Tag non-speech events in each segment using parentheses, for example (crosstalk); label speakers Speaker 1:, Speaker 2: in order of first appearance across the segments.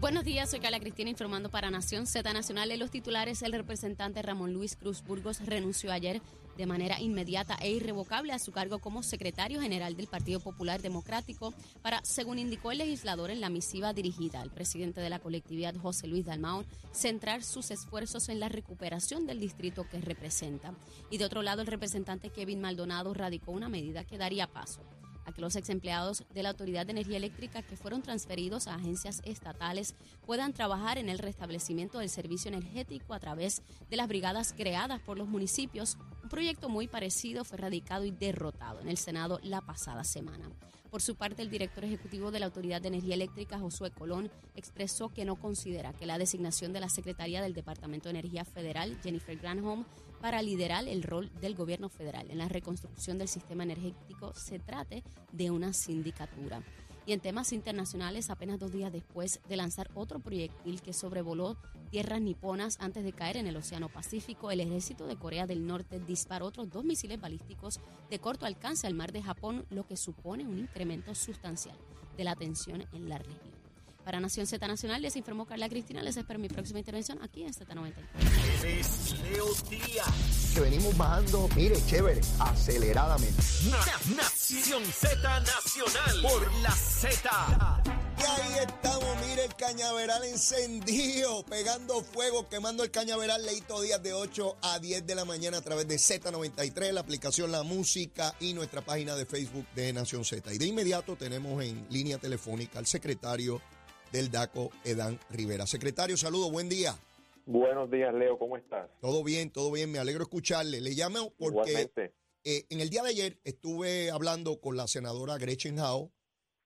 Speaker 1: Buenos días, soy Carla Cristina informando para Nación Z Nacional. En los titulares, el representante Ramón Luis Cruz Burgos renunció ayer de manera inmediata e irrevocable a su cargo como secretario general del Partido Popular Democrático para, según indicó el legislador en la misiva dirigida al presidente de la colectividad José Luis Dalmau, centrar sus esfuerzos en la recuperación del distrito que representa. Y de otro lado, el representante Kevin Maldonado radicó una medida que daría paso a que los ex empleados de la Autoridad de Energía Eléctrica que fueron transferidos a agencias estatales puedan trabajar en el restablecimiento del servicio energético a través de las brigadas creadas por los municipios. Un proyecto muy parecido fue radicado y derrotado en el Senado la pasada semana. Por su parte, el director ejecutivo de la Autoridad de Energía Eléctrica, Josué Colón, expresó que no considera que la designación de la secretaria del Departamento de Energía Federal, Jennifer Granholm, para liderar el rol del gobierno federal en la reconstrucción del sistema energético se trate de una sindicatura. Y en temas internacionales, apenas dos días después de lanzar otro proyectil que sobrevoló tierras niponas antes de caer en el Océano Pacífico, el ejército de Corea del Norte disparó otros dos misiles balísticos de corto alcance al mar de Japón, lo que supone un incremento sustancial de la tensión en la región. Para Nación Z Nacional les informó Carla Cristina. Les espero mi próxima intervención aquí en Z90.
Speaker 2: Es Leo Díaz.
Speaker 3: Que venimos bajando, mire, chévere, aceleradamente.
Speaker 2: Na- Nación Z Nacional por la Z.
Speaker 4: Y ahí estamos, mire el cañaveral encendido, pegando fuego, quemando el cañaveral Leito Días de 8 a 10 de la mañana a través de Z93, la aplicación La Música y nuestra página de Facebook de Nación Z. Y de inmediato tenemos en línea telefónica al secretario del DACO, Edán Rivera. Secretario, saludo, buen día.
Speaker 5: Buenos días, Leo, ¿cómo estás?
Speaker 4: Todo bien, todo bien, me alegro escucharle. Le llamo porque eh, en el día de ayer estuve hablando con la senadora Gretchen Howe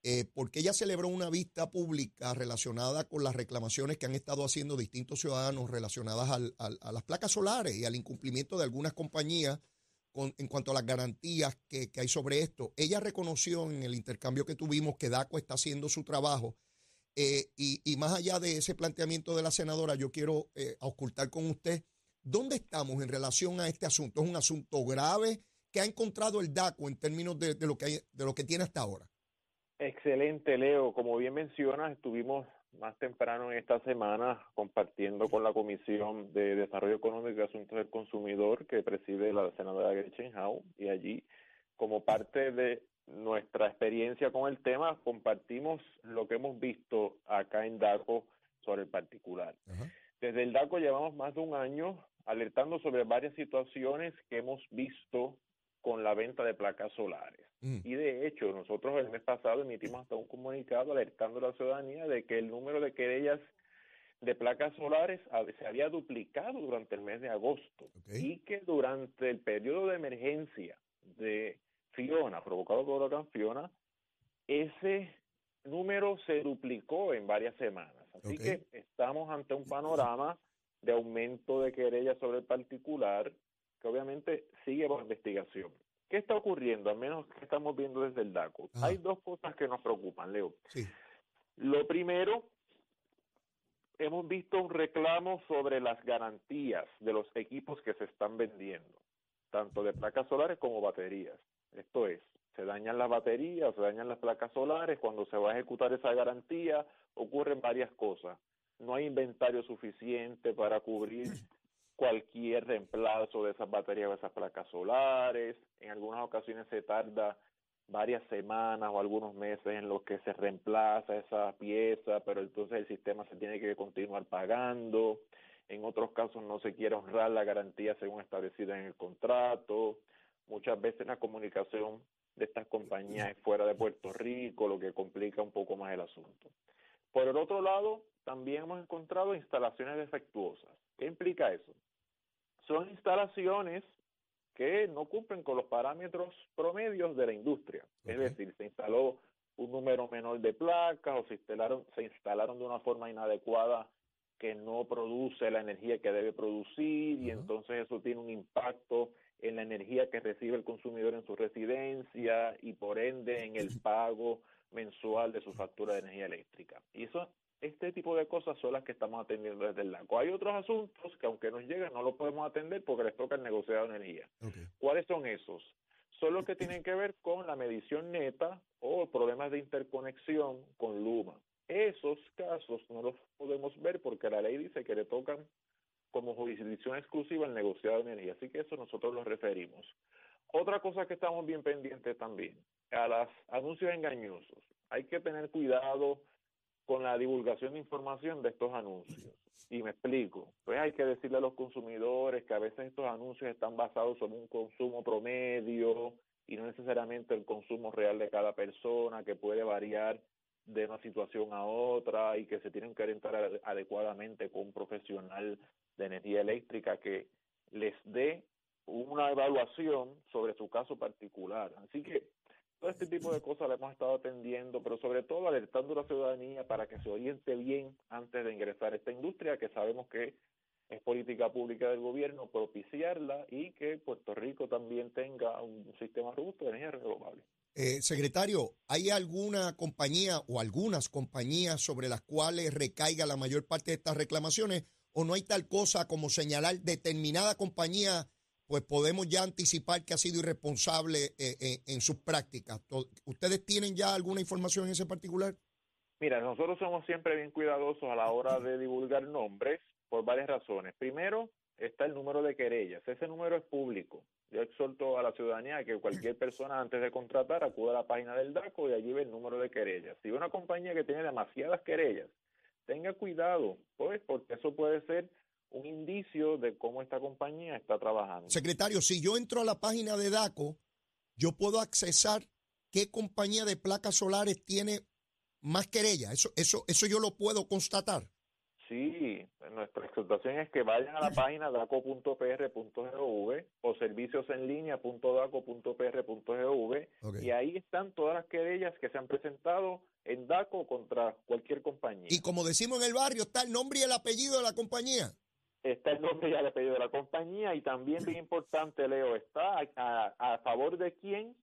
Speaker 4: eh, porque ella celebró una vista pública relacionada con las reclamaciones que han estado haciendo distintos ciudadanos relacionadas al- al- a las placas solares y al incumplimiento de algunas compañías con- en cuanto a las garantías que, que hay sobre esto. Ella reconoció en el intercambio que tuvimos que DACO está haciendo su trabajo eh, y, y más allá de ese planteamiento de la senadora, yo quiero eh, ocultar con usted dónde estamos en relación a este asunto. ¿Es un asunto grave que ha encontrado el DACO en términos de, de lo, que hay- de lo que tiene hasta ahora?
Speaker 5: Excelente, Leo. Como bien mencionas, estuvimos más temprano en esta semana compartiendo con la Comisión de Desarrollo Económico y Asuntos del Consumidor que preside la senadora Gretchen Howe y allí, como parte de nuestra experiencia con el tema, compartimos lo que hemos visto acá en DACO sobre el particular.
Speaker 4: Ajá.
Speaker 5: Desde el DACO llevamos más de un año alertando sobre varias situaciones que hemos visto con la venta de placas solares.
Speaker 4: Mm.
Speaker 5: Y de hecho, nosotros el mes pasado emitimos hasta un comunicado alertando a la ciudadanía de que el número de querellas de placas solares se había duplicado durante el mes de agosto y que durante el periodo de emergencia de Fiona, provocado por huracán Fiona, ese número se duplicó en varias semanas. Así que estamos ante un panorama de aumento de querellas sobre el particular que obviamente sigue bajo investigación. ¿Qué está ocurriendo? Al menos que estamos viendo desde el DACO. Hay dos cosas que nos preocupan, Leo.
Speaker 4: Sí.
Speaker 5: Lo primero, hemos visto un reclamo sobre las garantías de los equipos que se están vendiendo, tanto de placas solares como baterías. Esto es, se dañan las baterías, se dañan las placas solares, cuando se va a ejecutar esa garantía ocurren varias cosas. No hay inventario suficiente para cubrir (clears throat) cualquier reemplazo de esas baterías o esas placas solares. En algunas ocasiones se tarda varias semanas o algunos meses en los que se reemplaza esa pieza, pero entonces el sistema se tiene que continuar pagando. En otros casos no se quiere honrar la garantía según establecida en el contrato. Muchas veces la comunicación de estas compañías fuera de Puerto Rico, lo que complica un poco más el asunto. Por el otro lado, también hemos encontrado instalaciones defectuosas. ¿Qué implica eso? Son instalaciones que no cumplen con los parámetros promedios de la industria. Es decir, se instaló un número menor de placas o se instalaron, se instalaron de una forma inadecuada que no produce la energía que debe producir y entonces eso tiene un impacto en la energía que recibe el consumidor en su residencia y por ende en el (laughs) pago mensual de su factura de energía eléctrica. Y eso, este tipo de cosas son las que estamos atendiendo desde el DACO. Hay otros asuntos que aunque nos lleguen no lo podemos atender porque les toca el negociado de energía. ¿Cuáles son esos? Son los que (clears throat) tienen que ver con la medición neta o problemas de interconexión con Luma. Esos casos no los podemos ver porque la ley dice que le tocan como jurisdicción exclusiva el negociado de energía. Así que eso nosotros lo referimos. Otra cosa que estamos bien pendientes también, a los anuncios engañosos. Hay que tener cuidado con la divulgación de información de estos anuncios. Y me explico. Pues hay que decirle a los consumidores que a veces estos anuncios están basados sobre un consumo promedio y no necesariamente el consumo real de cada persona, que puede variar de una situación a otra y que se tienen que orientar adecuadamente con un profesional de energía eléctrica que les dé una evaluación sobre su caso particular. Así que todo este tipo de cosas le hemos estado atendiendo, pero sobre todo alertando a la ciudadanía para que se oriente bien antes de ingresar a esta industria, que sabemos que es política pública del gobierno propiciarla y que Puerto Rico también tenga un sistema robusto de energía renovable.
Speaker 4: Eh, secretario, ¿hay alguna compañía o algunas compañías sobre las cuales recaiga la mayor parte de estas reclamaciones o no hay tal cosa como señalar determinada compañía, pues podemos ya anticipar que ha sido irresponsable eh, eh, en sus prácticas. ¿Ustedes tienen ya alguna información en ese particular?
Speaker 5: Mira, nosotros somos siempre bien cuidadosos a la hora de divulgar nombres por varias razones. Primero, está el número de querellas. Ese número es público. Yo exhorto a la ciudadanía que cualquier persona antes de contratar acuda a la página del DACO y allí ve el número de querellas. Si una compañía que tiene demasiadas querellas tenga cuidado, pues, porque eso puede ser un indicio de cómo esta compañía está trabajando.
Speaker 4: Secretario, si yo entro a la página de DACO, yo puedo accesar qué compañía de placas solares tiene más querella. Eso, eso, eso yo lo puedo constatar.
Speaker 5: Sí, nuestra exhortación es que vayan a la página daco.pr.gov o serviciosenlinea.daco.pr.gov y ahí están todas las querellas que se han presentado en DACO contra cualquier compañía.
Speaker 4: Y como decimos en el barrio, está el nombre y el apellido de la compañía.
Speaker 5: Está el nombre y el apellido de la compañía y también bien importante, Leo, está a, favor de quién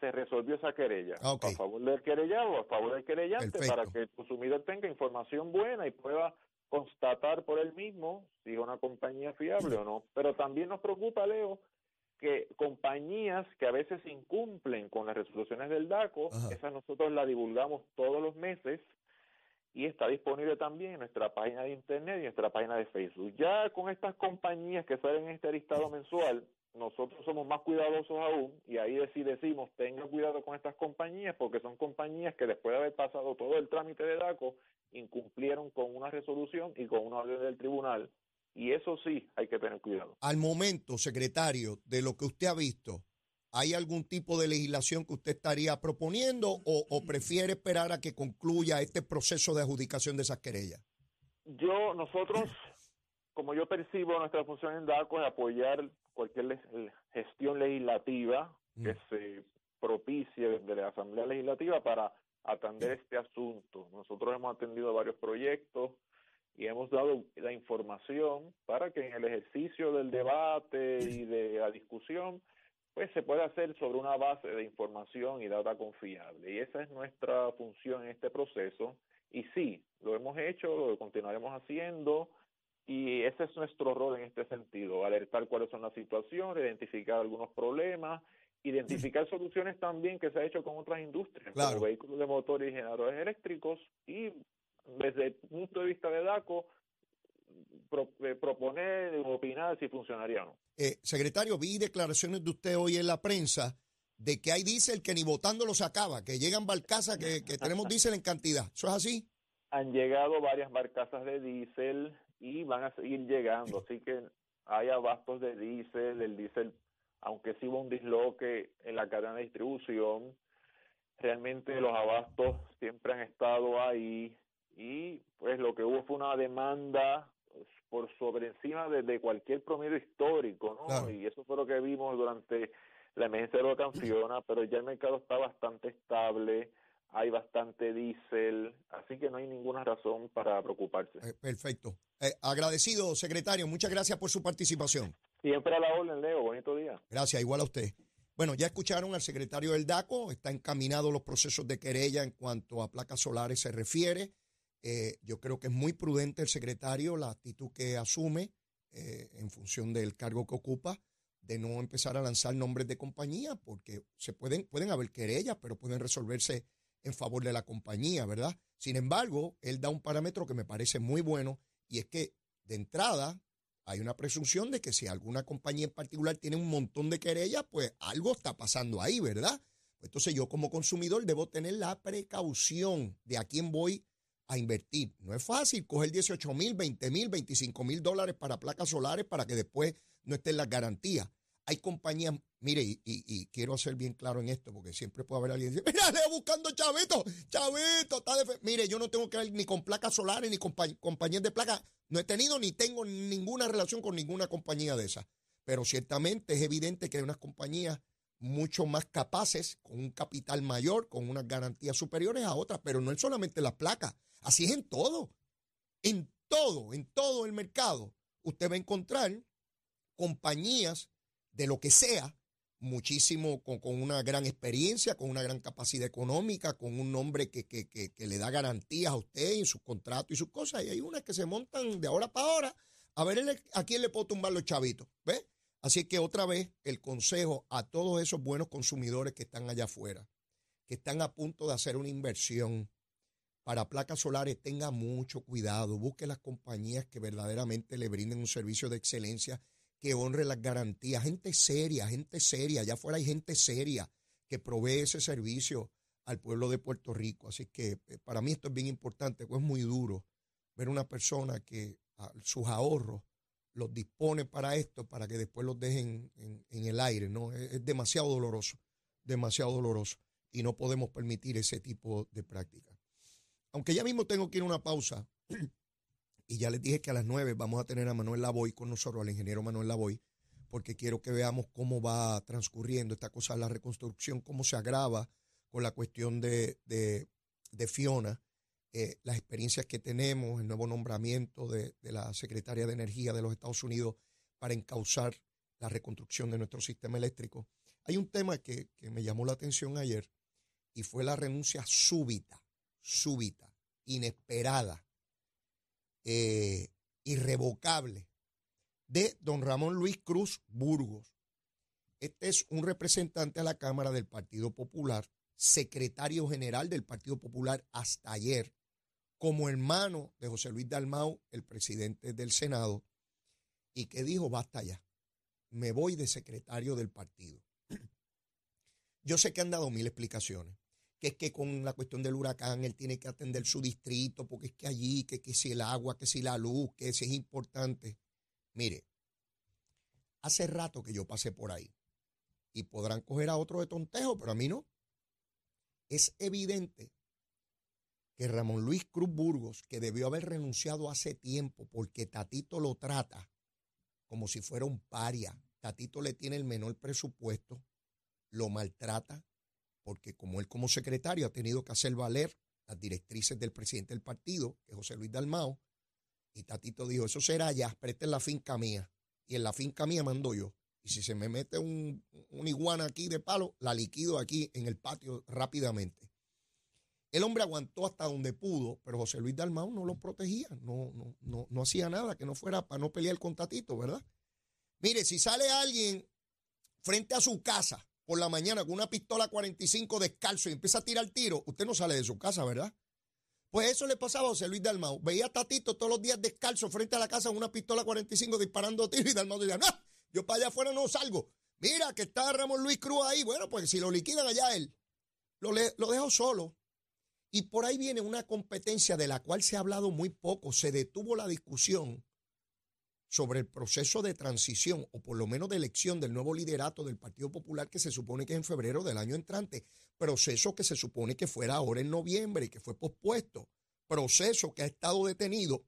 Speaker 5: se resolvió esa querella.
Speaker 4: Ah,
Speaker 5: a favor del querellado a favor del querellante para que el consumidor tenga información buena y pueda constatar por él mismo si es una compañía fiable o no. Pero también nos preocupa, Leo, que compañías que a veces incumplen con las resoluciones del DACO, esas nosotros la divulgamos todos los meses y está disponible también en nuestra página de internet y en nuestra página de Facebook. Ya con estas compañías que salen en este listado mensual, nosotros somos más cuidadosos aún y ahí sí decimos tenga cuidado con estas compañías porque son compañías que después de haber pasado todo el trámite de DACO incumplieron con una resolución y con una orden del tribunal y eso sí hay que tener cuidado.
Speaker 4: Al momento, secretario, de lo que usted ha visto, ¿hay algún tipo de legislación que usted estaría proponiendo o, prefiere esperar a que concluya este proceso de adjudicación de esas querellas?
Speaker 5: Yo, nosotros, como yo percibo nuestra función en DACO es apoyar cualquier gestión legislativa que mm. se propicie desde la Asamblea Legislativa para atender este asunto. Nosotros hemos atendido varios proyectos y hemos dado la información para que en el ejercicio del debate y de la discusión pues se pueda hacer sobre una base de información y data confiable. Y esa es nuestra función en este proceso. Y sí, lo hemos hecho, lo continuaremos haciendo y ese es nuestro rol en este sentido, alertar cuáles son las situaciones, identificar algunos problemas, identificar soluciones también que se ha hecho con otras industrias, como vehículos de motor y generadores eléctricos, y desde el punto de vista de DACO, eh, proponer opinar si funcionaría o no.
Speaker 4: Eh, secretario, vi declaraciones de usted hoy en la prensa de que hay diésel que ni votándolo se acaba, que llegan barcazas que, que tenemos diésel en cantidad. ¿Eso es así?
Speaker 5: Han llegado varias barcazas de diésel y van a seguir llegando. Así que hay abastos de diésel, el diésel, aunque sí hubo un disloque en la cadena de distribución, realmente los abastos siempre han estado ahí y pues lo que hubo fue una demanda por sobre encima de, cualquier promedio histórico, ¿no? Y eso fue lo que vimos durante la emergencia de la Fiona, pero ya el mercado está bastante estable, hay bastante diésel, así que no hay ninguna razón para preocuparse.
Speaker 4: Eh, perfecto. Eh, agradecido, secretario. Muchas gracias por su participación.
Speaker 5: Siempre a la orden, Leo. Bonito día.
Speaker 4: Gracias, igual a usted. Bueno, ya escucharon al secretario del DACO, está encaminado los procesos de querella en cuanto a placas solares se refiere. Eh, yo creo que es muy prudente el secretario la actitud que asume eh, en función del cargo que ocupa de no empezar a lanzar nombres de compañía porque se pueden, pueden haber querellas, pero pueden resolverse en favor de la compañía, ¿verdad? Sin embargo, él da un parámetro que me parece muy bueno y es que de entrada hay una presunción de que si alguna compañía en particular tiene un montón de querellas, pues algo está pasando ahí, ¿verdad? Entonces yo como consumidor debo tener la precaución de a quién voy a invertir. No es fácil coger 18 mil, 20 mil, 25 mil dólares para placas solares para que después no estén las garantías. Hay compañías, mire, y, quiero ser bien claro en esto, porque siempre puede haber alguien que dice, (laughs) mira, le buscando chavito, chavito, está de mire, yo no tengo que ver ni con placas solares ni con compañías de placas no he tenido ni tengo ninguna relación con ninguna compañía de esas. Pero ciertamente es evidente que hay unas compañías mucho más capaces, con un capital mayor, con unas garantías superiores a otras, pero no es solamente las placas, así es en todo, en todo, en todo el mercado. Usted va a encontrar compañías de lo que sea, muchísimo, con, una gran experiencia, con una gran capacidad económica, con un nombre que, que, que, le da garantías a usted en sus contratos y sus cosas. Y hay unas que se montan de ahora para ahora a ver a quién le puedo tumbar los chavitos. ¿Ve? Así que otra vez el consejo a todos esos buenos consumidores que están allá afuera, que están a punto de hacer una inversión para placas solares, tenga mucho cuidado, busque las compañías que verdaderamente le brinden un servicio de excelencia que honre las garantías. Gente seria, gente seria. Allá afuera hay gente seria que provee ese servicio al pueblo de Puerto Rico. Así que eh, para mí esto es bien importante, pues es muy duro ver una persona que sus ahorros los dispone para esto, para que después los dejen en, el aire. ¿no? Es, es, demasiado doloroso, demasiado doloroso. Y no podemos permitir ese tipo de práctica. Aunque ya mismo tengo que ir a una pausa, y ya les dije que a las 9 vamos a tener a Manuel Lavoy con nosotros, al ingeniero Manuel Lavoy, porque quiero que veamos cómo va transcurriendo esta cosa de la reconstrucción, cómo se agrava con la cuestión de, Fiona, eh, las experiencias que tenemos, el nuevo nombramiento de, la secretaria de Energía de los Estados Unidos para encauzar la reconstrucción de nuestro sistema eléctrico. Hay un tema que, que me llamó la atención ayer y fue la renuncia súbita, súbita, inesperada eh, irrevocable de don Ramón Luis Cruz Burgos. Este es un representante a la Cámara del Partido Popular, secretario general del Partido Popular hasta ayer, como hermano de José Luis Dalmau, el presidente del Senado, y que dijo, basta ya, me voy de secretario del partido. (clears throat) Yo sé que han dado mil explicaciones que es que con la cuestión del huracán él tiene que atender su distrito, porque es que allí, que, que si el agua, que si la luz, que si es importante. Mire, hace rato que yo pasé por ahí y podrán coger a otro de tontejo, pero a mí no. Es evidente que Ramón Luis Cruz Burgos, que debió haber renunciado hace tiempo porque Tatito lo trata como si fuera un paria, Tatito le tiene el menor presupuesto, lo maltrata, porque como él como secretario ha tenido que hacer valer las directrices del presidente del partido, que es José Luis Dalmao, y Tatito dijo, eso será ya, preste en la finca mía, y en la finca mía mando yo. Y si se me mete un, iguana aquí de palo, la liquido aquí en el patio rápidamente. El hombre aguantó hasta donde pudo, pero José Luis Dalmau no lo protegía, no, no, no, no hacía nada que no fuera para no pelear con Tatito, ¿verdad? Mire, si sale alguien frente a su casa por la mañana con una pistola 45 descalzo y empieza a tirar tiro, usted no sale de su casa, ¿verdad? Pues eso le pasaba a José Luis Dalmau. Veía a Tatito todos los días descalzo frente a la casa con una pistola 45 disparando tiro y Dalmau decía, no, yo para allá afuera no salgo. Mira que está Ramón Luis Cruz ahí. Bueno, pues si lo liquidan allá él, lo, lo dejo solo. Y por ahí viene una competencia de la cual se ha hablado muy poco. Se detuvo la discusión sobre el proceso de transición o por lo menos de elección del nuevo liderato del Partido Popular que se supone que es en febrero del año entrante, proceso que se supone que fuera ahora en noviembre y que fue pospuesto, proceso que ha estado detenido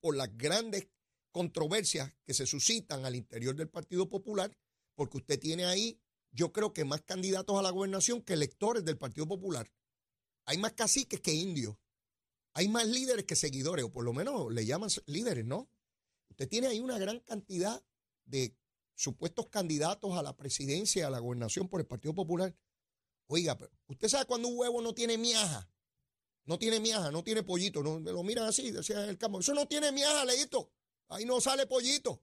Speaker 4: por las grandes controversias que se suscitan al interior del Partido Popular, porque usted tiene ahí, yo creo que más candidatos a la gobernación que electores del Partido Popular. Hay más caciques que indios. Hay más líderes que seguidores, o por lo menos le llaman líderes, ¿no? Usted tiene ahí una gran cantidad de supuestos candidatos a la presidencia, a la gobernación por el Partido Popular. Oiga, usted sabe cuando un huevo no tiene miaja, no tiene miaja, no tiene pollito, no, lo miran así, decía el campo, eso no tiene miaja, leíto, ahí no sale pollito.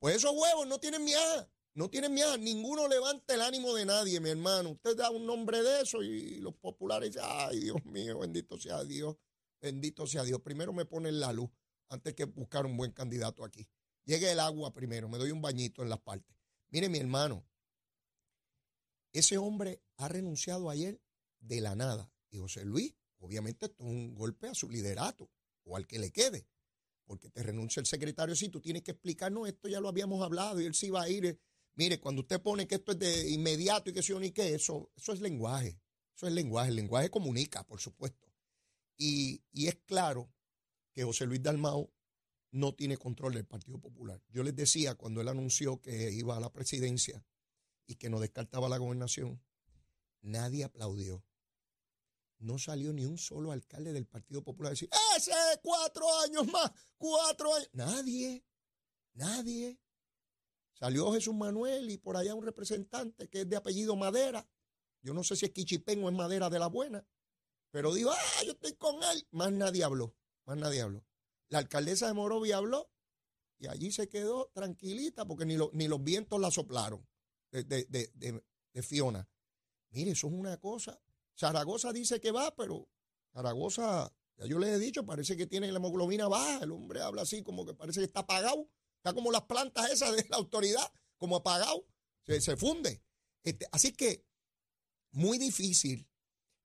Speaker 4: Pues esos huevos no tienen miaja, no tienen miaja, ninguno levanta el ánimo de nadie, mi hermano. Usted da un nombre de eso y los populares ay, Dios mío, bendito sea Dios, bendito sea Dios. Primero me ponen la luz antes que buscar un buen candidato aquí. Llegue el agua primero, me doy un bañito en las partes. Mire, mi hermano, ese hombre ha renunciado ayer de la nada. Y José Luis, obviamente, esto es un golpe a su liderato o al que le quede. Porque te renuncia el secretario, sí, tú tienes que explicarnos esto, ya lo habíamos hablado, y él sí va a ir. Mire, cuando usted pone que esto es de inmediato y que o ni qué, eso, eso es lenguaje. Eso es lenguaje. El lenguaje comunica, por supuesto. Y, y es claro que José Luis Dalmao no tiene control del Partido Popular. Yo les decía cuando él anunció que iba a la presidencia y que no descartaba la gobernación, nadie aplaudió. No salió ni un solo alcalde del Partido Popular a decir, ese cuatro años más, cuatro años. Nadie, nadie. Salió Jesús Manuel y por allá un representante que es de apellido Madera. Yo no sé si es Quichipén o es Madera de la Buena. Pero dijo, ah, yo estoy con él. Más nadie habló, más nadie habló. La alcaldesa de Morovia habló y allí se quedó tranquilita porque ni, ni los vientos la soplaron de, de, Fiona. Mire, eso es una cosa. Zaragoza dice que va, pero Zaragoza, ya yo les he dicho, parece que tiene la hemoglobina baja. El hombre habla así como que parece que está apagado. Está como las plantas esas de la autoridad, como apagado. Se, se funde. Este, así que muy difícil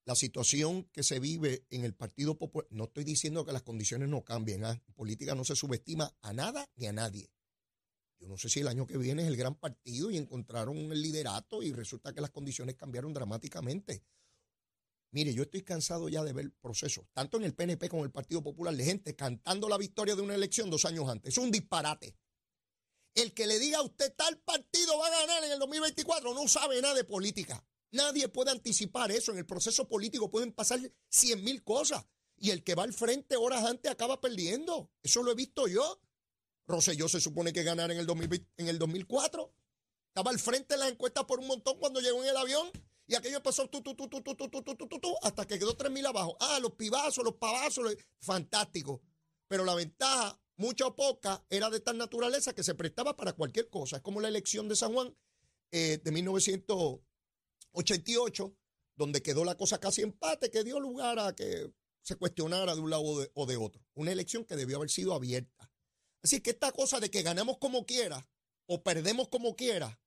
Speaker 4: la situación que se vive en el Partido Popular, no estoy diciendo que las condiciones no cambien, ¿ah? política no se subestima a nada ni a nadie. Yo no sé si el año que viene es el gran partido y encontraron el liderato y resulta que las condiciones cambiaron dramáticamente. Mire, yo estoy cansado ya de ver procesos, tanto en el PNP como en el Partido Popular, de gente cantando la victoria de una elección dos años antes. Es un disparate. El que le diga a usted tal partido va a ganar en el 2024 no sabe nada de política. Nadie puede anticipar eso. En el proceso político pueden pasar cien mil cosas. Y el que va al frente horas antes acaba perdiendo. Eso lo he visto yo. Rosselló se supone que ganara en el, en el 2004. Estaba al frente de las encuestas por un montón cuando llegó en el avión. Y aquello pasó tu, tu, tu, tu, tu, tu, tu, tu, hasta que quedó tres mil abajo. Ah, los pibazos, los pavazos, fantástico. Pero la ventaja, mucha o poca, era de tal naturaleza que se prestaba para cualquier cosa. Es como la elección de San Juan eh, de 1900. 88, donde quedó la cosa casi empate, que dio lugar a que se cuestionara de un lado o de, otro. Una elección que debió haber sido abierta. Así que esta cosa de que ganamos como quiera o perdemos como quiera,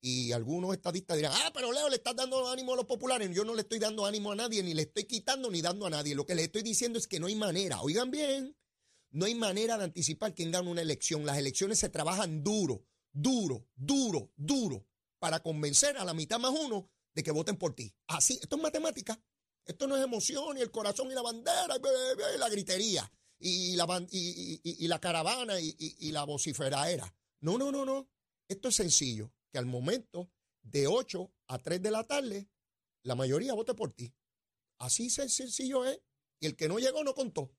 Speaker 4: y algunos estadistas dirán, ah, pero Leo, le estás dando ánimo a los populares. Yo no le estoy dando ánimo a nadie, ni le estoy quitando ni dando a nadie. Lo que le estoy diciendo es que no hay manera, oigan bien, no hay manera de anticipar quién gana una elección. Las elecciones se trabajan duro, duro, duro, duro para convencer a la mitad más uno de que voten por ti. Así, esto es matemática. Esto no es emoción, y el corazón y la bandera, y la gritería, y la, y, la caravana y, la vociferaera. No, no, no, no. Esto es sencillo, que al momento de 8 a 3 de la tarde, la mayoría vote por ti. Así sencillo es. Y el que no llegó no contó.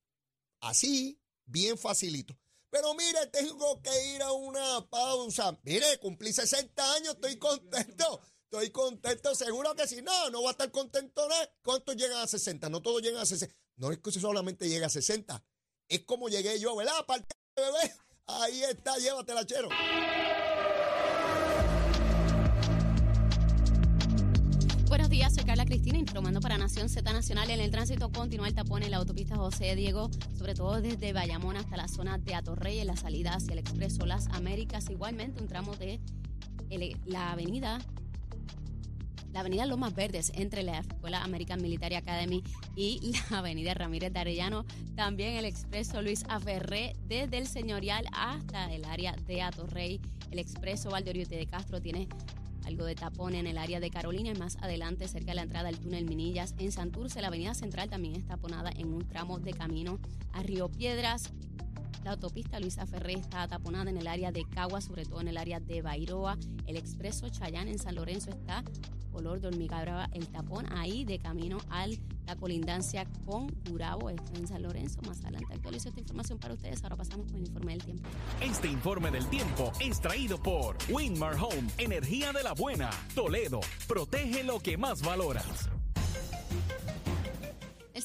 Speaker 4: Así, bien facilito. Pero mire, tengo que ir a una pausa. Mire, cumplí 60 años, estoy contento. Estoy contento, seguro que si no, no va a estar contento. ¿Cuántos llegan a 60? No todos llegan a 60. No es que solamente llega a 60. Es como llegué yo, ¿verdad? Aparte, bebé. Ahí está, llévatela, chero.
Speaker 1: Cristina informando para Nación Z Nacional. En el tránsito continúa el tapón en la autopista José Diego, sobre todo desde Bayamón hasta la zona de Atorrey, en la salida hacia el Expreso Las Américas. Igualmente un tramo de la avenida la avenida Lomas Verdes entre la Escuela American Military Academy y (laughs) la avenida Ramírez de Arellano. También el expreso Luis Aferré desde el Señorial hasta el área de Atorrey. El expreso Valdeoriote de Castro tiene algo de tapón en el área de Carolina y más adelante cerca de la entrada del túnel Minillas en Santurce. La avenida central también está taponada en un tramo de camino a Río Piedras. La autopista Luisa Ferré está taponada en el área de Cagua, sobre todo en el área de Bairoa. El expreso Chayán en San Lorenzo está color de hormiga brava el tapón ahí de camino a la colindancia con Gurabo, esto en San Lorenzo. Más adelante actualizo esta información para ustedes. Ahora pasamos con el informe del tiempo.
Speaker 2: Este informe del tiempo es traído por Winmar Home, energía de la buena. Toledo, protege lo que más valoras.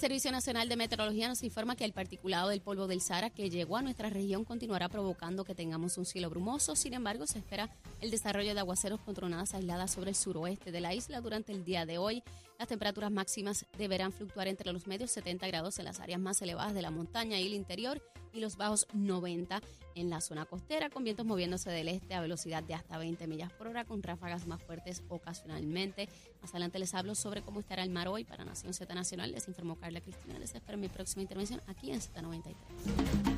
Speaker 1: Servicio Nacional de Meteorología nos informa que el particulado del polvo del Sahara que llegó a nuestra región continuará provocando que tengamos un cielo brumoso. Sin embargo, se espera el desarrollo de aguaceros con tronadas aisladas sobre el suroeste de la isla durante el día de hoy. Las temperaturas máximas deberán fluctuar entre los medios 70 grados en las áreas más elevadas de la montaña y el interior y los bajos 90 en la zona costera, con vientos moviéndose del este a velocidad de hasta 20 millas por hora, con ráfagas más fuertes ocasionalmente. Más adelante les hablo sobre cómo estará el mar hoy para Nación Z Nacional. Les informó Carla Cristina. Les espero en mi próxima intervención aquí en Z93.